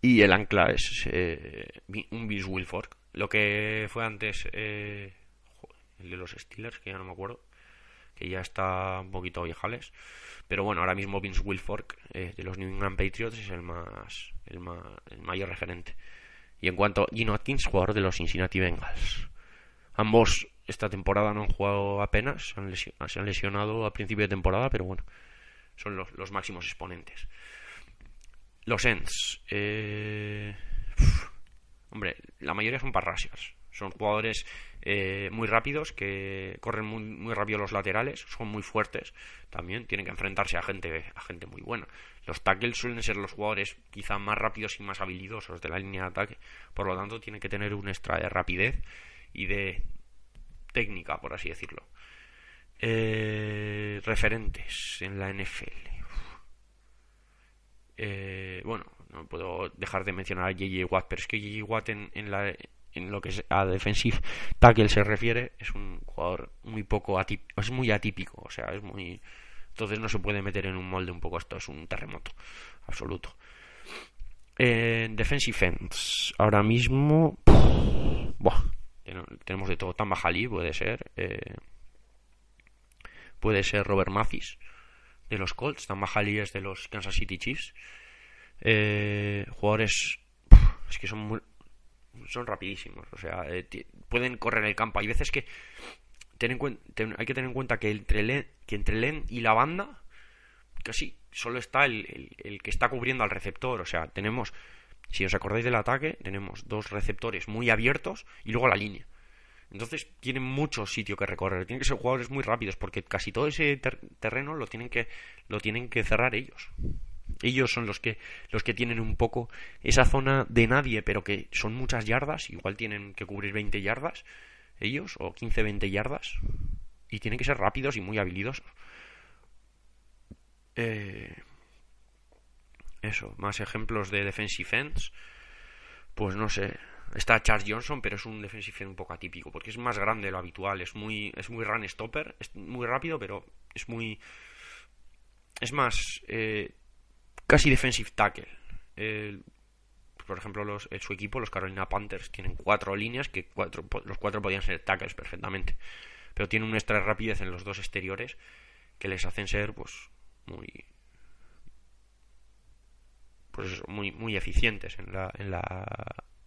[SPEAKER 1] Y el ancla es eh, un Vince Wilfork. Lo que fue antes eh, el de los Steelers, que ya no me acuerdo, que ya está un poquito viejales. Pero bueno, ahora mismo Vince Wilfork eh, de los New England Patriots es el más, el más el mayor referente. Y en cuanto a Gino Atkins, jugador de los Cincinnati Bengals. Ambos esta temporada no han jugado apenas, se han, lesionado, a principio de temporada, pero bueno, son los, máximos exponentes. Los Ends. Eh, hombre, la mayoría son parrasias. Son jugadores eh, muy rápidos que corren muy, muy rápido los laterales, son muy fuertes también, tienen que enfrentarse a gente, a gente muy buena. Los tackles suelen ser los jugadores quizá más rápidos y más habilidosos de la línea de ataque, por lo tanto tienen que tener un extra de rapidez y de técnica, por así decirlo. Eh, referentes en la NFL. Eh, bueno, no puedo dejar de mencionar a J.J. Watt, pero es que J.J. Watt en, la, en lo que a defensive tackle se refiere es un jugador muy poco atípico, es muy atípico, o sea, es muy entonces no se puede meter en un molde un poco esto, es un terremoto absoluto. En defensive ends, ahora mismo buah, tenemos de todo. Tamba puede ser. Eh, puede ser Robert Mathis de los Colts. Tamba es de los Kansas City Chiefs. Eh, jugadores es que son son rapidísimos. O sea, eh, pueden correr el campo. Hay veces que hay que tener en cuenta que entre, Len, que entre Len y la banda casi solo está el, el que está cubriendo al receptor. O sea, tenemos si os acordáis del ataque, tenemos dos receptores muy abiertos y luego la línea. Entonces tienen mucho sitio que recorrer. Tienen que ser jugadores muy rápidos porque casi todo ese terreno lo tienen que lo tienen que cerrar ellos. Ellos son los que los que tienen un poco esa zona de nadie, pero que son muchas yardas. Igual tienen que cubrir 20 yardas ellos o 15, 20 yardas y tienen que ser rápidos y muy habilidosos. Eh, eso, más ejemplos de defensive ends. Pues no sé. Está Charles Johnson, pero es un defensive un poco atípico, porque es más grande de lo habitual. Es muy, es muy run stopper, es muy rápido, pero es muy. Es más. Eh, casi defensive tackle. por ejemplo, su equipo, los Carolina Panthers, tienen cuatro líneas que cuatro, los cuatro podían ser tackles perfectamente. Pero tienen una extra rapidez en los dos exteriores que les hacen ser, pues, muy, pues muy, muy eficientes en la,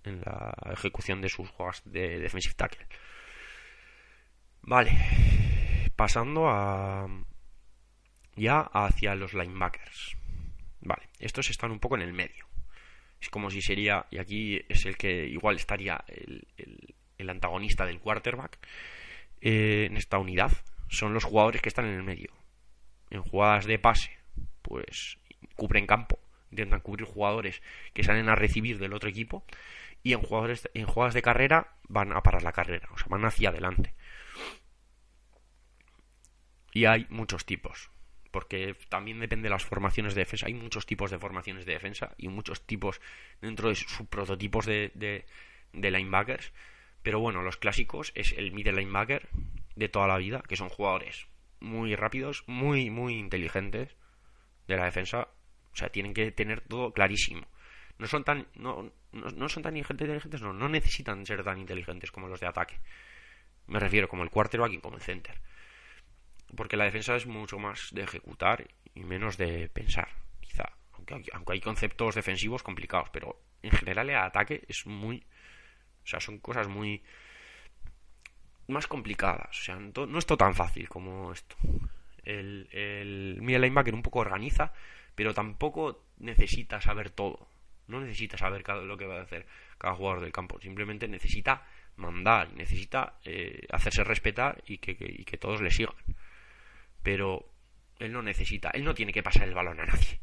[SPEAKER 1] en la ejecución de sus jugadas de defensive tackle. Vale, pasando a ya hacia los linebackers. Vale, estos están un poco en el medio. Es como si sería, y aquí es el que igual estaría el, el, antagonista del quarterback eh, en esta unidad. Son los jugadores que están en el medio. En jugadas de pase, pues cubren campo intentan cubrir jugadores que salen a recibir del otro equipo y en jugadores en jugadas de carrera van a parar la carrera, o sea, van hacia adelante. Y hay muchos tipos, porque también depende de las formaciones de defensa. Hay muchos tipos de formaciones de defensa y muchos tipos dentro de sus prototipos de, de, de linebackers. Pero bueno, los clásicos es el middle linebacker de toda la vida, que son jugadores muy rápidos, muy, muy inteligentes de la defensa o sea, tienen que tener todo clarísimo. No son tan, no, no, son tan inteligentes, no, no necesitan ser tan inteligentes como los de ataque. Me refiero como el quarterback y como el center. Porque la defensa es mucho más de ejecutar y menos de pensar, quizá. Aunque, aunque hay conceptos defensivos complicados, pero en general el ataque es muy... O sea, son cosas muy más complicadas. O sea, no, es todo tan fácil como esto. El, el middle linebacker un poco organiza, pero tampoco necesita saber todo. No necesita saber cada, lo que va a hacer cada jugador del campo. Simplemente necesita mandar, necesita eh, hacerse respetar y que, todos le sigan. Pero él no necesita, él no tiene que pasar el balón a nadie.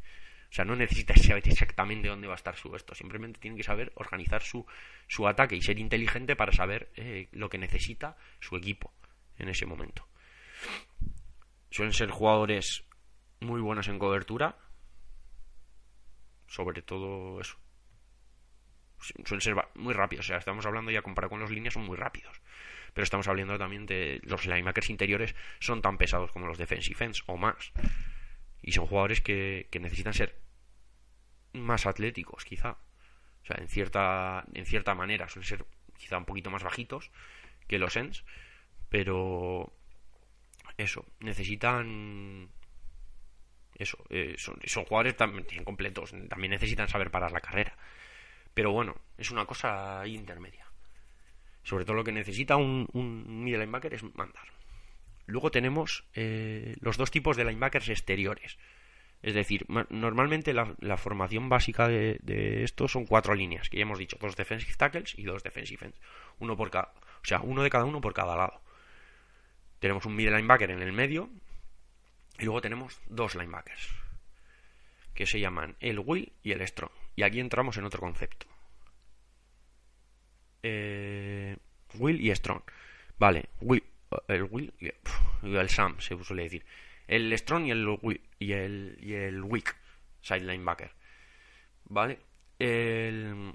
[SPEAKER 1] O sea, no necesita saber exactamente dónde va a estar su esto. Simplemente tiene que saber organizar su, su ataque y ser inteligente para saber eh, lo que necesita su equipo en ese momento. Suelen ser jugadores muy buenos en cobertura, sobre todo eso. Suelen ser muy rápidos, o sea, estamos hablando ya comparado con los líneas, son muy rápidos. Pero estamos hablando también de los linebackers interiores, son tan pesados como los defensive ends o más. Y son jugadores que, necesitan ser más atléticos, quizá. O sea, en cierta, en cierta manera suelen ser quizá un poquito más bajitos que los ends, pero eso, necesitan eso, eh, son, son, jugadores también completos, también necesitan saber parar la carrera. Pero bueno, es una cosa intermedia. Sobre todo lo que necesita un, un middle linebacker es mandar. Luego tenemos eh, los dos tipos de linebackers exteriores. Es decir, normalmente la, formación básica de, de, estos son cuatro líneas, que ya hemos dicho, dos defensive tackles y dos defensive ends. Uno por cada, o sea, uno de cada uno por cada lado. Tenemos un middle linebacker en el medio y luego tenemos dos linebackers que se llaman el will y el strong. Y aquí entramos en otro concepto. Eh, will y strong. Vale, will, el will y el sam se suele decir el strong y el, y el, y el weak side linebacker. ¿Vale? El,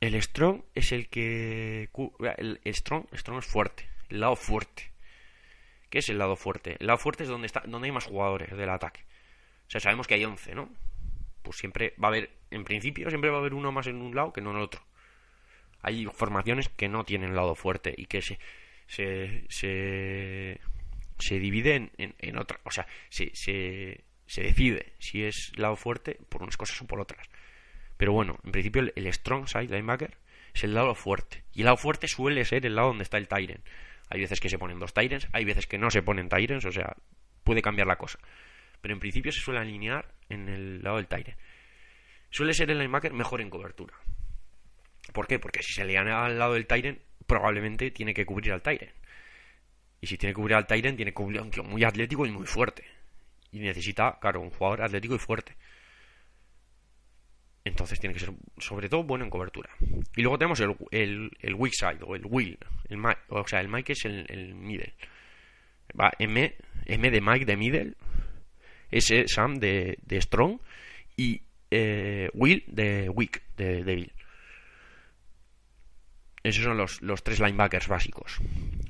[SPEAKER 1] el strong es el que. El, strong, strong es fuerte. El lado fuerte. ¿Qué es el lado fuerte? El lado fuerte es donde, está, donde hay más jugadores del ataque. O sea, sabemos que hay 11, ¿no? Pues siempre va a haber, en principio, siempre va a haber uno más en un lado que no en el otro. Hay formaciones que no tienen lado fuerte y que se, se, se divide en, otra, o sea, se, se, se, decide si es lado fuerte por unas cosas o por otras. Pero bueno, en principio el, strong side linebacker es el lado fuerte. Y el lado fuerte suele ser el lado donde está el Tyrant. Hay veces que se ponen dos Tyrants, hay veces que no se ponen Tyrants, o sea, puede cambiar la cosa. Pero en principio se suele alinear en el lado del Tyrant. Suele ser el linebacker mejor en cobertura. ¿Por qué? Porque si se le al lado del Tyrant, probablemente tiene que cubrir al Tyrant. Y si tiene que cubrir al Tyrant, tiene que cubrir un tío muy atlético y muy fuerte. Y necesita, claro, un jugador atlético y fuerte. Entonces tiene que ser, sobre todo, bueno en cobertura. Y luego tenemos el, el, weak side, o el will. El, o sea, el Mike es el, el middle. Va M, M de Mike de middle. S Sam de, de strong. Y eh, Will de weak, de débil. Esos son los, los tres linebackers básicos.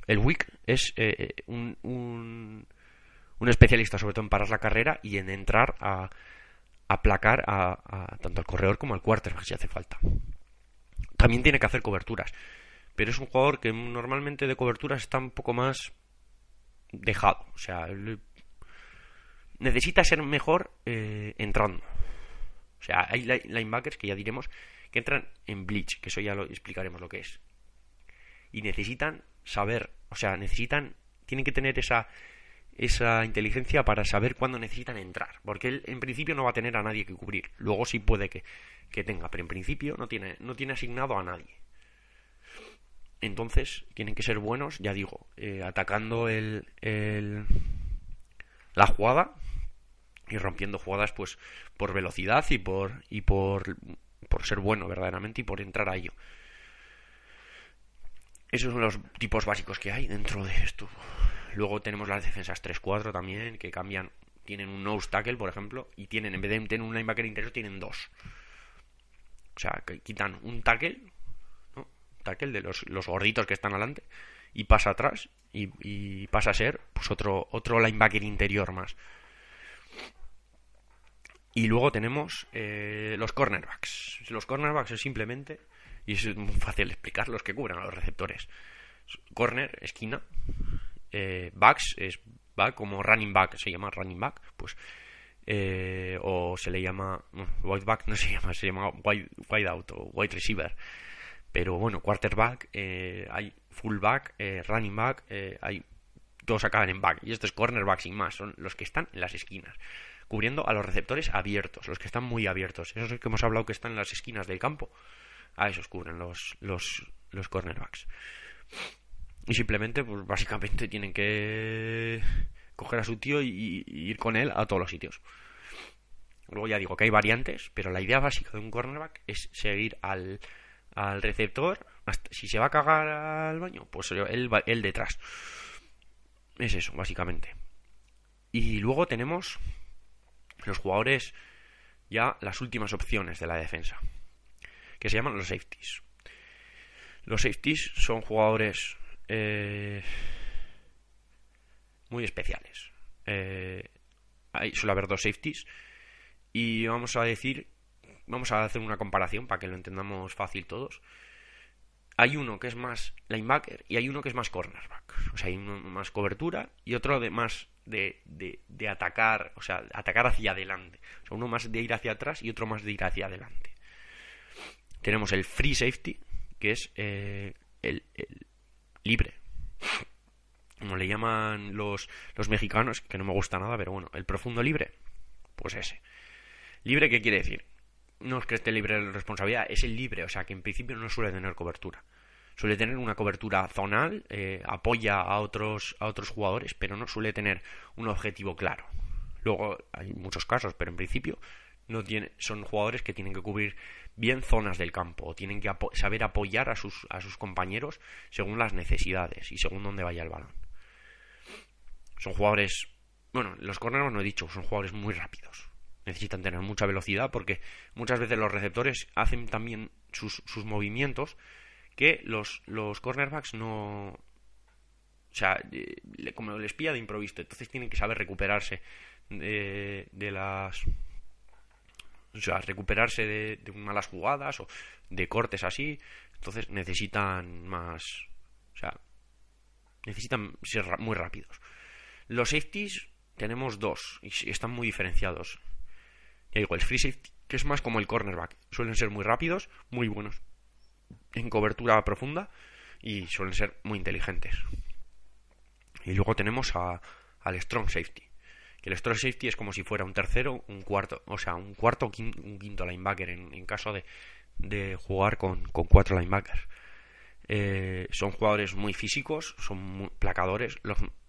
[SPEAKER 1] El Wick es eh, eh, un, un, especialista sobre todo en parar la carrera y en entrar a aplacar a, tanto al corredor como al quarterback si hace falta. También tiene que hacer coberturas, pero es un jugador que normalmente de coberturas está un poco más dejado. O sea, necesita ser mejor eh, entrando. O sea, hay linebackers que ya diremos que entran en bleach, que eso ya lo explicaremos lo que es. Y necesitan saber, o sea, necesitan, tienen que tener esa, esa inteligencia para saber cuándo necesitan entrar, porque él en principio no va a tener a nadie que cubrir, luego sí puede que, que tenga, pero en principio no tiene, no tiene asignado a nadie. Entonces tienen que ser buenos, ya digo, eh, atacando el, el, la jugada y rompiendo jugadas pues por velocidad y por y por, por ser bueno verdaderamente y por entrar a ello. Esos son los tipos básicos que hay dentro de esto. Luego tenemos las defensas 3-4 también, que cambian. Tienen un nose tackle, por ejemplo, y tienen, en vez de tener un linebacker interior, tienen dos. O sea, que quitan un tackle, ¿no? tackle de los, los gorditos que están adelante, y pasa atrás, y, pasa a ser pues otro, otro linebacker interior más. Y luego tenemos eh, los cornerbacks. Los cornerbacks es simplemente y es muy fácil de explicar los que cubren a los receptores. Corner, esquina, eh, backs es back como running back, se llama running back, pues eh, o se le llama white back, no se llama, se llama wide, out o wide receiver. Pero bueno, quarterback, eh, hay fullback, eh, running back, eh, hay todos acaban en back y esto es cornerback sin más, son los que están en las esquinas cubriendo a los receptores abiertos, los que están muy abiertos, esos que hemos hablado que están en las esquinas del campo, a esos cubren los, los, los cornerbacks. Y simplemente, pues básicamente tienen que coger a su tío y, ir con él a todos los sitios. Luego ya digo que hay variantes, pero la idea básica de un cornerback es seguir al, al receptor. si se va a cagar al baño, pues él, él detrás. Es eso, básicamente. Y luego tenemos los jugadores ya las últimas opciones de la defensa que se llaman los safeties. Los safeties son jugadores eh, muy especiales. Eh, hay, suele haber dos safeties y vamos a decir vamos a hacer una comparación para que lo entendamos fácil todos. Hay uno que es más linebacker y hay uno que es más cornerback. O sea, hay uno más cobertura y otro de más de, de, atacar, o sea, atacar hacia adelante. O sea, uno más de ir hacia atrás y otro más de ir hacia adelante. Tenemos el free safety, que es eh, el, libre. Como le llaman los, los mexicanos, que no me gusta nada, pero bueno, el profundo libre, pues ese. ¿Libre qué quiere decir? No es que esté libre de responsabilidad, es el libre, o sea que en principio no suele tener cobertura. Suele tener una cobertura zonal, eh, apoya a otros, a otros jugadores, pero no suele tener un objetivo claro. Luego hay muchos casos, pero en principio no tiene, son jugadores que tienen que cubrir bien zonas del campo, o tienen que saber apoyar a sus, a sus compañeros según las necesidades y según dónde vaya el balón. Son jugadores, bueno, los corneros no he dicho, son jugadores muy rápidos. Necesitan tener mucha velocidad porque muchas veces los receptores hacen también sus, sus movimientos que los, los cornerbacks no... O sea, como les pilla de improviso, entonces tienen que saber recuperarse de, de las... O sea, recuperarse de, malas jugadas o de cortes así. Entonces necesitan más... O sea, necesitan ser muy rápidos. Los safeties tenemos dos y están muy diferenciados. Ya digo, el free safety, que es más como el cornerback. Suelen ser muy rápidos, muy buenos en cobertura profunda y suelen ser muy inteligentes. Y luego tenemos al strong safety. El strong safety es como si fuera un tercero, un cuarto, o sea, un cuarto o un quinto linebacker en, caso de, jugar con, cuatro linebackers. Eh, son jugadores muy físicos, son placadores.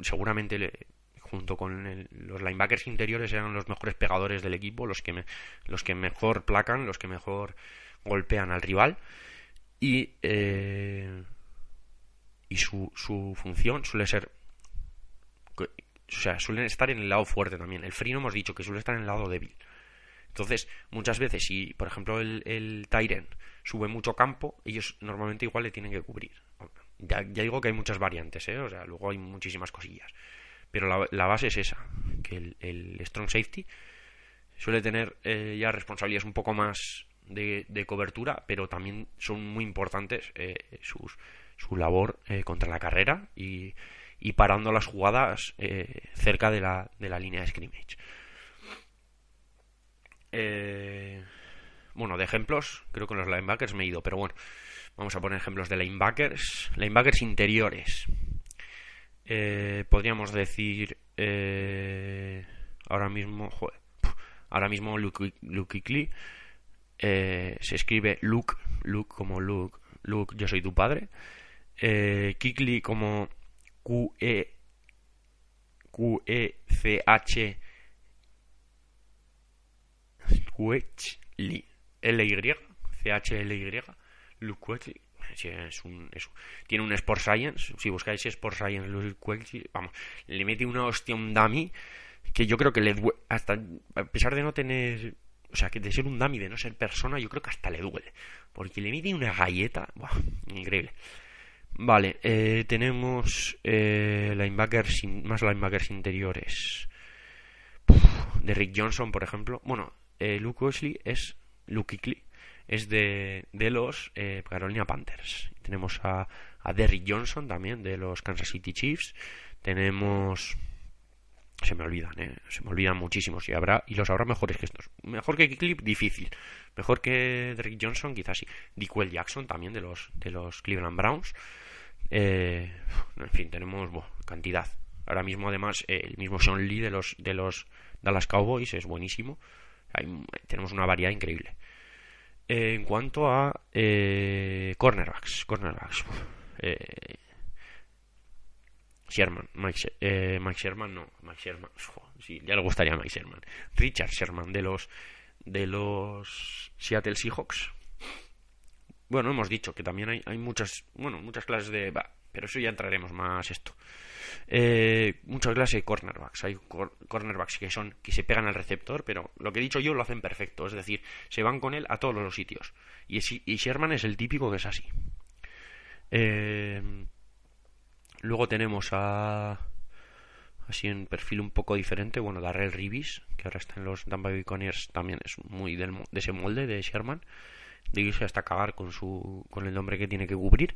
[SPEAKER 1] Seguramente junto con los linebackers interiores eran los mejores pegadores del equipo, los que, los que mejor placan, los que mejor golpean al rival y, eh, y su función suele ser o sea, suelen estar en el lado fuerte también. El free no hemos dicho que suele estar en el lado débil. Entonces, muchas veces, si por ejemplo el, el Tyren sube mucho campo, ellos normalmente igual le tienen que cubrir. Ya, digo que hay muchas variantes, ¿eh? o sea, luego hay muchísimas cosillas. Pero la, la base es esa, que el, el Strong Safety suele tener eh, ya responsabilidades un poco más de, cobertura, pero también son muy importantes eh, sus, su labor eh, contra la carrera y, y, parando las jugadas eh, cerca de la, de la línea de scrimmage. bueno, de ejemplos, creo que con los linebackers me he ido, pero bueno, vamos a poner ejemplos de linebackers. Linebackers interiores. podríamos decir ahora mismo, ahora mismo Luke, Luke eh, se escribe Luke, Luke como Luke, Luke, yo soy tu padre. Eh, Kikli como Q-E Q-E-C-H L-Y C-H-L-Y Luke es un, tiene un Sport Science si buscáis Sport Science Luke vamos le mete una hostia un dummy que yo creo que le hasta a pesar de no tener o sea, que de ser un dummy, de no ser persona, yo creo que hasta le duele. Porque le mide una galleta. Increíble. Vale, eh, tenemos eh, linebackers, más linebackers interiores. de Rick Johnson, por ejemplo. Bueno, eh, Luke Wesley es. Luke Kickley es de, de los eh, Carolina Panthers. Tenemos a, a Derrick Johnson también, de los Kansas City Chiefs. Tenemos se me olvidan, ¿eh? se me olvidan muchísimos y habrá y los habrá mejores que estos. Mejor que Clip, difícil. Mejor que Drake Johnson, quizás sí. Dickwell Jackson también de los de los Cleveland Browns. Eh, en fin, tenemos cantidad. Ahora mismo, además, eh, el mismo Sean Lee de los de los Dallas Cowboys es buenísimo. tenemos una variedad increíble. en cuanto a cornerbacks, cornerbacks. Sherman, Mike, eh, Mike, Sherman, no, Mike Sherman, sí, ya le gustaría Mike Sherman. Richard Sherman de los de los Seattle Seahawks. Bueno, hemos dicho que también hay, hay muchas, bueno, muchas clases de, pero eso ya entraremos más esto. Eh, muchas clases de cornerbacks. Hay cornerbacks que son que se pegan al receptor, pero lo que he dicho yo lo hacen perfecto, es decir, se van con él a todos los sitios. Y, y Sherman es el típico que es así. Eh, Luego tenemos a. así en perfil un poco diferente. Bueno, Darrell Rivis, que ahora está en los Tampa también es muy de ese molde de Sherman, de irse hasta cagar con, su, con el nombre que tiene que cubrir.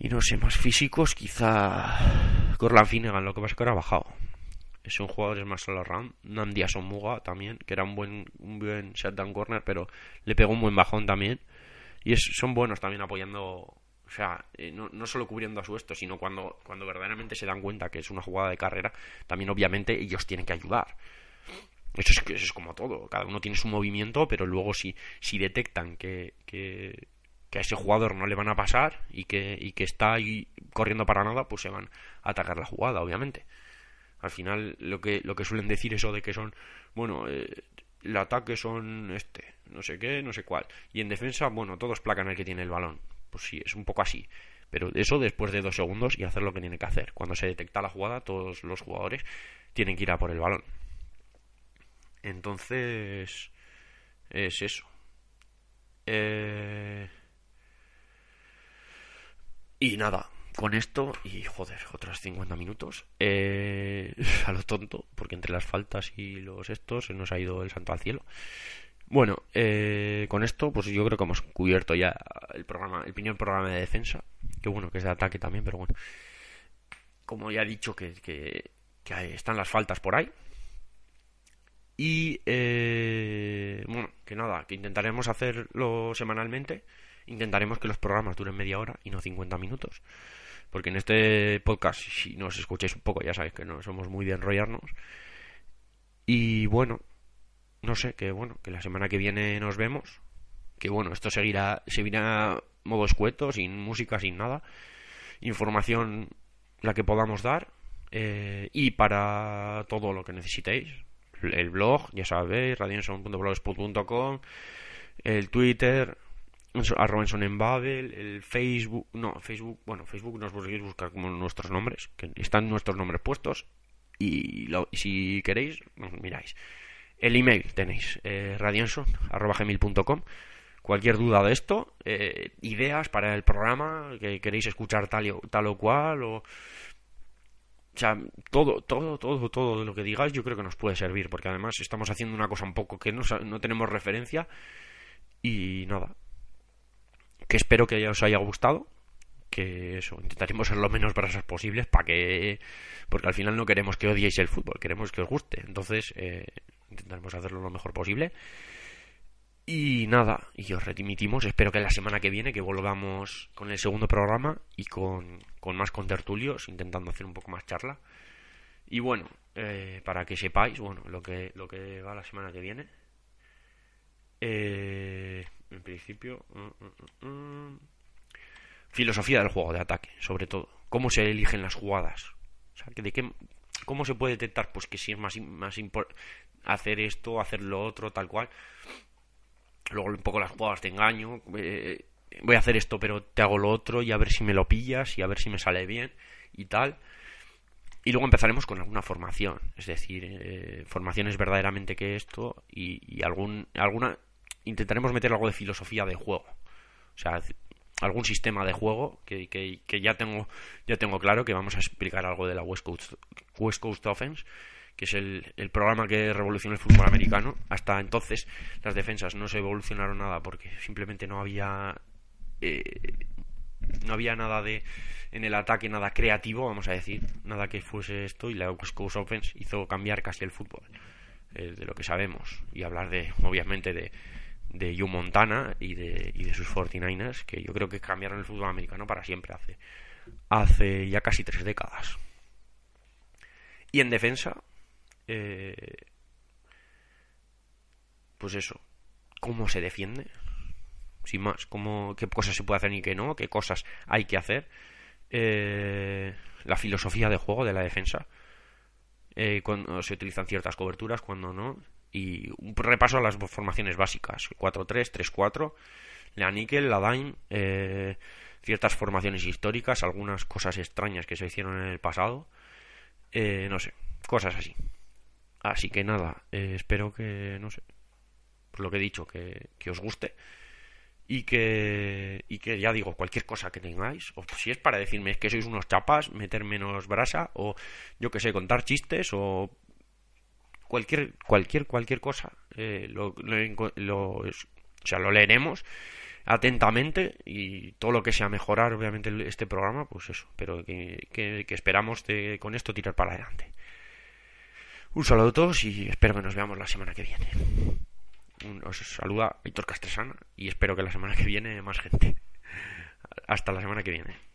[SPEAKER 1] Y no sé, más físicos, quizá Corlan Finnegan, lo que pasa es que ahora ha bajado. Es un jugador más all round. Nandia Somuga también, que era un buen, un buen shutdown corner, pero le pegó un buen bajón también. Y es, son buenos también apoyando, o sea, eh, no, no, solo cubriendo a su esto, sino cuando, cuando verdaderamente se dan cuenta que es una jugada de carrera, también obviamente ellos tienen que ayudar. Eso es, eso es como todo, cada uno tiene su movimiento, pero luego si, si detectan que, que, a ese jugador no le van a pasar y que, y que está ahí corriendo para nada, pues se van a atacar la jugada, obviamente. Al final, lo que, lo que suelen decir eso de que son, bueno, eh, el ataque son este, no sé qué, no sé cuál. Y en defensa, bueno, todos placan el que tiene el balón. Pues sí, es un poco así. Pero eso después de dos segundos y hacer lo que tiene que hacer. Cuando se detecta la jugada, todos los jugadores tienen que ir a por el balón. Entonces, es eso. Eh... Y nada, con esto, y joder, otros 50 minutos, eh, a lo tonto, porque entre las faltas y los estos se nos ha ido el santo al cielo. Bueno, eh, con esto, pues yo creo que hemos cubierto ya el programa, el primer programa de defensa, que bueno, que es de ataque también, pero bueno, como ya he dicho, que, que, están las faltas por ahí. Y eh, bueno, que nada, que intentaremos hacerlo semanalmente intentaremos que los programas duren media hora y no 50 minutos. Porque en este podcast, si nos escucháis un poco, ya sabéis que no somos muy de enrollarnos. Y bueno, no sé, que bueno, que la semana que viene nos vemos. Que bueno, esto seguirá, seguirá modo escueto, sin música, sin nada. Información la que podamos dar. Eh, y para todo lo que necesitéis. El blog, ya sabéis, radianson.blogspot.com, el Twitter, arroba en Babel, el Facebook, no, Facebook, bueno, Facebook nos podéis buscar como nuestros nombres, que están nuestros nombres puestos y, si queréis, miráis. El email tenéis, eh, Cualquier duda de esto, eh, ideas para el programa, que queréis escuchar tal, o, tal o cual, o... O sea, todo, todo, todo, todo lo que digáis yo creo que nos puede servir, porque además estamos haciendo una cosa un poco que no, no tenemos referencia y nada, que espero que os haya gustado que eso intentaremos ser lo menos brasas posibles para que porque al final no queremos que odiéis el fútbol queremos que os guste. Entonces eh, intentaremos hacerlo lo mejor posible y nada y os retimitimos espero que la semana que viene que volvamos con el segundo programa y con, con más contertulios intentando hacer un poco más charla y bueno eh, para que sepáis bueno lo que lo que va la semana que viene eh, en principio. Mm, mm, mm, filosofía del juego de ataque, sobre todo. Cómo se eligen las jugadas. O sea, de qué, cómo se puede detectar pues que si es más, más hacer esto, hacer lo otro, tal cual. Luego un poco las jugadas de engaño. Eh, voy a hacer esto, pero te hago lo otro y a ver si me lo pillas y a ver si me sale bien y tal. Y luego empezaremos con alguna formación, es decir, eh, formaciones verdaderamente que esto y, algún, alguna intentaremos meter algo de filosofía de juego. O sea, algún sistema de juego que, que, ya tengo ya tengo claro que vamos a explicar algo de la West Coast, West Coast Offense que es el, el programa que revolucionó el fútbol americano hasta entonces las defensas no se evolucionaron nada porque simplemente no había eh, no había nada de en el ataque nada creativo vamos a decir nada que fuese esto y la West Coast Offense hizo cambiar casi el fútbol eh, de lo que sabemos y hablar de obviamente de de Montana y de, y de sus 49ers, que yo creo que cambiaron el fútbol americano para siempre, hace, hace ya casi tres décadas. Y en defensa, eh, pues eso, cómo se defiende, sin más, cómo, qué cosas se puede hacer y qué no, qué cosas hay que hacer, eh, la filosofía de juego de la defensa, eh, cuando se utilizan ciertas coberturas, cuando no, y un repaso a las formaciones básicas 4-3, 3-4 la níquel, la dime eh, ciertas formaciones históricas algunas cosas extrañas que se hicieron en el pasado eh, no sé, cosas así. Así que nada, eh, espero que no sé por lo que he dicho, que, que os guste y que, y que ya digo, cualquier cosa que tengáis, o si es para decirme que sois unos chapas, meter menos brasa, o yo que sé, contar chistes, o cualquier, cualquier, cualquier cosa, eh, lo, lo, o sea, lo leeremos atentamente y todo lo que sea mejorar obviamente este programa pues eso. Pero que, que, esperamos de, con esto tirar para adelante. Un saludo a todos y espero que nos veamos la semana que viene. Os saluda Víctor Castresana y espero que la semana que viene más gente. Hasta la semana que viene